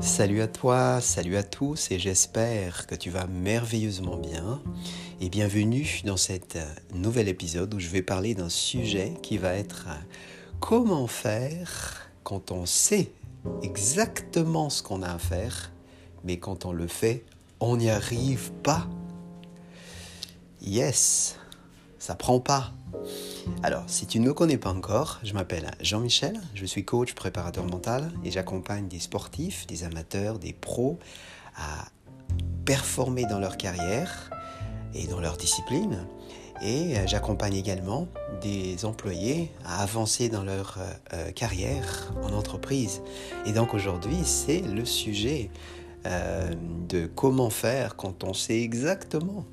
Salut à toi, salut à tous et j'espère que tu vas merveilleusement bien et bienvenue dans cet nouvel épisode où je vais parler d'un sujet qui va être comment faire quand on sait exactement ce qu'on a à faire mais quand on le fait, on n'y arrive pas. Yes, ça prend pas. Alors, si tu ne me connais pas encore, je m'appelle Jean-Michel, je suis coach préparateur mental et j'accompagne des sportifs, des amateurs, des pros à performer dans leur carrière et dans leur discipline. Et euh, j'accompagne également des employés à avancer dans leur euh, euh, carrière en entreprise. Et donc aujourd'hui, c'est le sujet de comment faire quand on sait exactement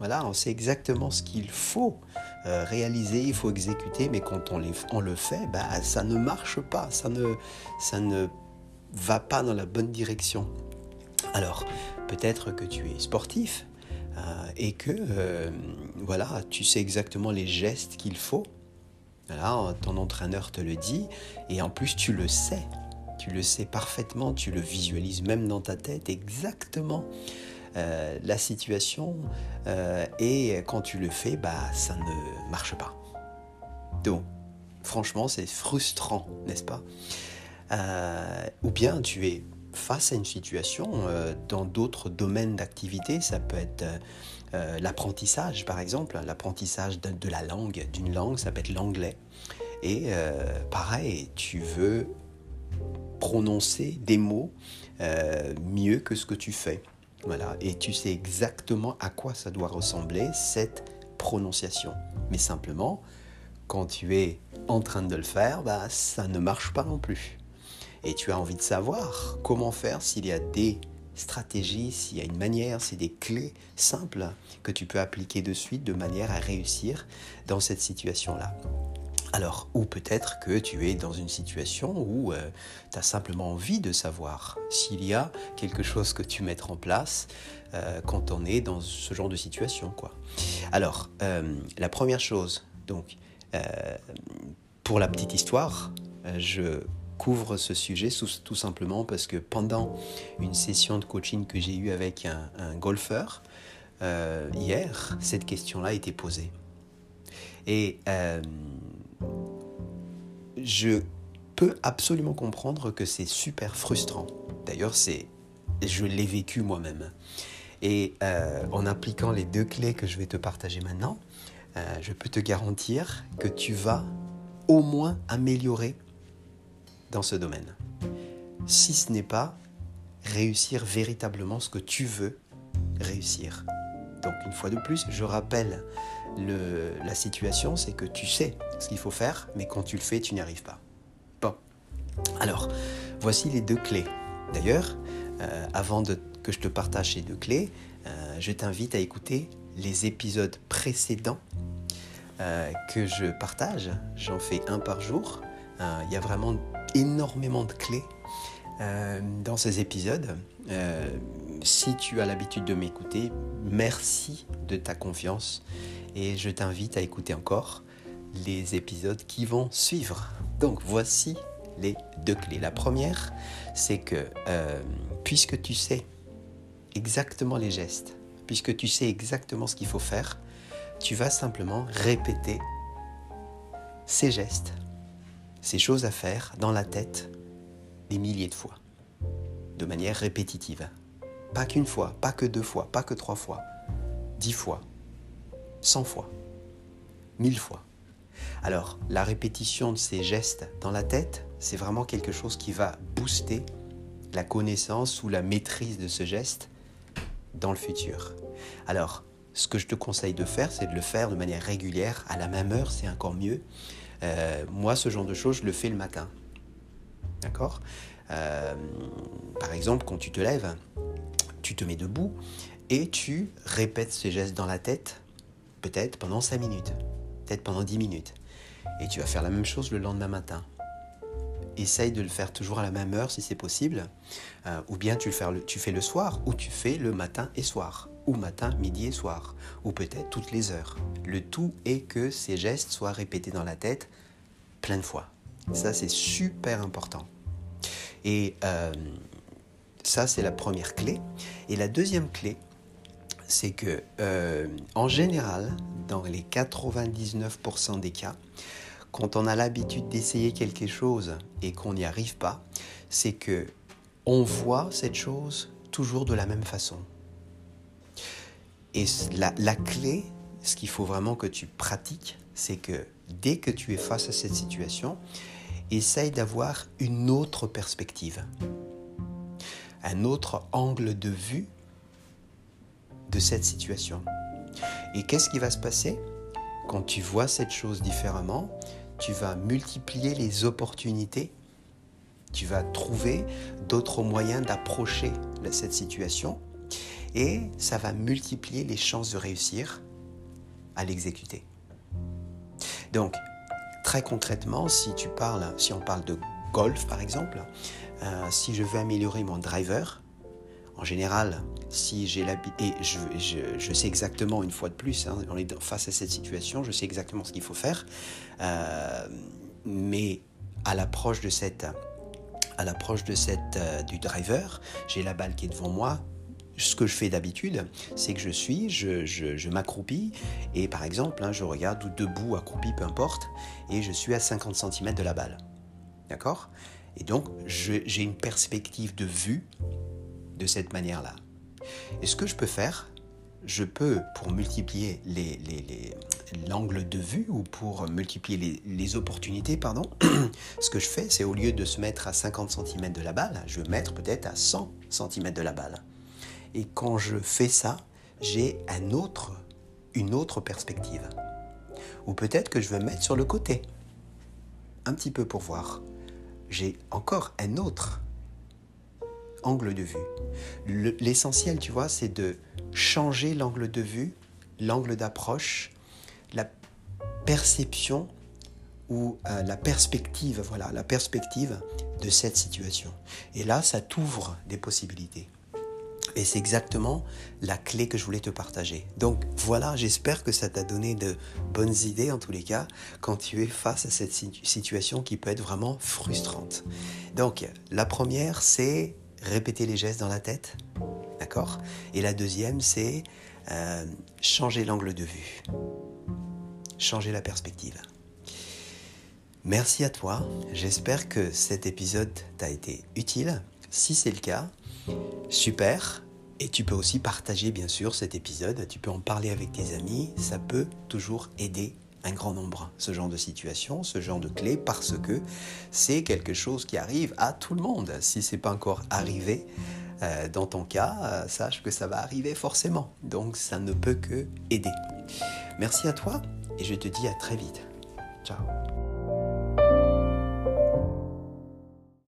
voilà, on sait exactement ce qu'il faut euh, réaliser, il faut exécuter, mais quand on, le fait, bah, ça ne marche pas, ça ne, ça ne va pas dans la bonne direction. Alors, peut-être que tu es sportif euh, et que euh, voilà, tu sais exactement les gestes qu'il faut. Voilà, ton entraîneur te le dit et en plus tu le sais. Tu le sais parfaitement, tu le visualises même dans ta tête exactement euh, la situation euh, et quand tu le fais, bah, ça ne marche pas. Donc, franchement, c'est frustrant, n'est-ce pas? Euh, Ou bien tu es face à une situation dans d'autres domaines d'activité, ça peut être l'apprentissage par exemple, l'apprentissage de, la langue, d'une langue, ça peut être l'anglais. Et pareil, tu veux prononcer des mots mieux que ce que tu fais. Voilà, et tu sais exactement à quoi ça doit ressembler cette prononciation. Mais simplement, quand tu es en train de le faire, bah, ça ne marche pas non plus. Et tu as envie de savoir comment faire s'il y a des stratégies, s'il y a une manière, a des clés simples que tu peux appliquer de suite de manière à réussir dans cette situation-là. Alors, ou peut-être que tu es dans une situation où euh, tu as simplement envie de savoir s'il y a quelque chose que tu mettes en place euh, quand on est dans ce genre de situation. Alors, euh, la première chose, donc, pour la petite histoire, je couvre ce sujet tout simplement parce que pendant une session de coaching que j'ai eue avec un, un golfeur, hier, cette question-là été posée. Et je peux absolument comprendre que c'est super frustrant. D'ailleurs, c'est, je l'ai vécu moi-même. Et euh, en appliquant les deux clés que je vais te partager maintenant, euh, je peux te garantir que tu vas au moins améliorer dans ce domaine. Si ce n'est pas réussir véritablement ce que tu veux réussir. Donc une fois de plus, je rappelle la situation, c'est que tu sais ce qu'il faut faire, mais quand tu le fais, tu n'y arrives pas. Bon. Alors, voici les deux clés. D'ailleurs, euh, avant que je te partage ces deux clés, euh, je t'invite à écouter les épisodes précédents euh, que je partage. J'en fais un par jour. Il y a vraiment énormément de clés dans ces épisodes. Si tu as l'habitude de m'écouter, merci de ta confiance et je t'invite à écouter encore les épisodes qui vont suivre. Donc voici les deux clés. La première, c'est que euh, puisque tu sais exactement les gestes, puisque tu sais exactement ce qu'il faut faire, tu vas simplement répéter ces gestes, ces choses à faire dans la tête des milliers de fois, de manière répétitive. Pas qu'une fois, pas que deux fois, pas que trois fois, dix fois, 100 fois, 1000 fois. Alors, la répétition de ces gestes dans la tête, c'est vraiment quelque chose qui va booster la connaissance ou la maîtrise de ce geste dans le futur. Alors, ce que je te conseille de faire, c'est de le faire de manière régulière, à la même heure, c'est encore mieux. Euh, moi, ce genre de choses, je le fais le matin. D'accord? Euh, Par exemple, quand tu te lèves, tu te mets debout et tu répètes ces gestes dans la tête peut-être pendant 5 minutes, peut-être pendant 10 minutes. Et tu vas faire la même chose le lendemain matin. Essaye de le faire toujours à la même heure si c'est possible. Euh, ou bien tu, le fais le, soir, ou tu fais le matin et soir. Ou matin, midi et soir. Ou peut-être toutes les heures. Le tout est que ces gestes soient répétés dans la tête plein de fois. Ça, c'est super important. Et euh, ça, c'est la première clé. Et la deuxième clé, c'est que, euh, en général, dans les 99% des cas, quand on a l'habitude d'essayer quelque chose et qu'on n'y arrive pas, c'est que on voit cette chose toujours de la même façon. Et la, la clé, ce qu'il faut vraiment que tu pratiques, c'est que dès que tu es face à cette situation, essaye d'avoir une autre perspective, un autre angle de vue de cette situation. Et qu'est-ce qui va se passer? Quand tu vois cette chose différemment, tu vas multiplier les opportunités, tu vas trouver d'autres moyens d'approcher cette situation et ça va multiplier les chances de réussir à l'exécuter. Donc, très concrètement, si tu parles, si on parle de golf par exemple, euh, si je veux améliorer mon driver, en général, si j'ai et je, sais exactement une fois de plus, hein, on est face à cette situation, je sais exactement ce qu'il faut faire, euh, mais à l'approche de cette, à l'approche de cette euh, du driver, j'ai la balle qui est devant moi. Ce que je fais d'habitude, c'est que je suis, je, je, m'accroupis et par exemple, hein, je regarde ou debout, accroupi, peu importe, et je suis à 50 cm de la balle. D'accord? Et donc, j'ai une perspective de vue de cette manière-là. Et ce que je peux faire, je peux, pour multiplier l'angle de vue ou pour multiplier les, opportunités, pardon, ce que je fais, c'est au lieu de se mettre à 50 cm de la balle, je vais mettre peut-être à 100 cm de la balle. Et quand je fais ça, j'ai une autre perspective. Ou peut-être que je vais mettre sur le côté, un petit peu pour voir. J'ai encore un autre angle de vue. L'essentiel, tu vois, c'est de changer l'angle de vue, l'angle d'approche, la perception ou euh, la perspective, voilà, la perspective de cette situation. Et là, ça t'ouvre des possibilités. Et c'est exactement la clé que je voulais te partager. Donc voilà, j'espère que ça t'a donné de bonnes idées en tous les cas quand tu es face à cette situation qui peut être vraiment frustrante. Donc la première, c'est répéter les gestes dans la tête. D'accord? Et la deuxième, c'est euh, changer l'angle de vue. Changer la perspective. Merci à toi. J'espère que cet épisode t'a été utile. Si c'est le cas, super. Et tu peux aussi partager bien sûr cet épisode. Tu peux en parler avec tes amis. Ça peut toujours aider un grand nombre, ce genre de situation, ce genre de clé, parce que c'est quelque chose qui arrive à tout le monde. Si ce n'est pas encore arrivé euh, dans ton cas, euh, sache que ça va arriver forcément. Donc ça ne peut que aider. Merci à toi et je te dis à très vite. Ciao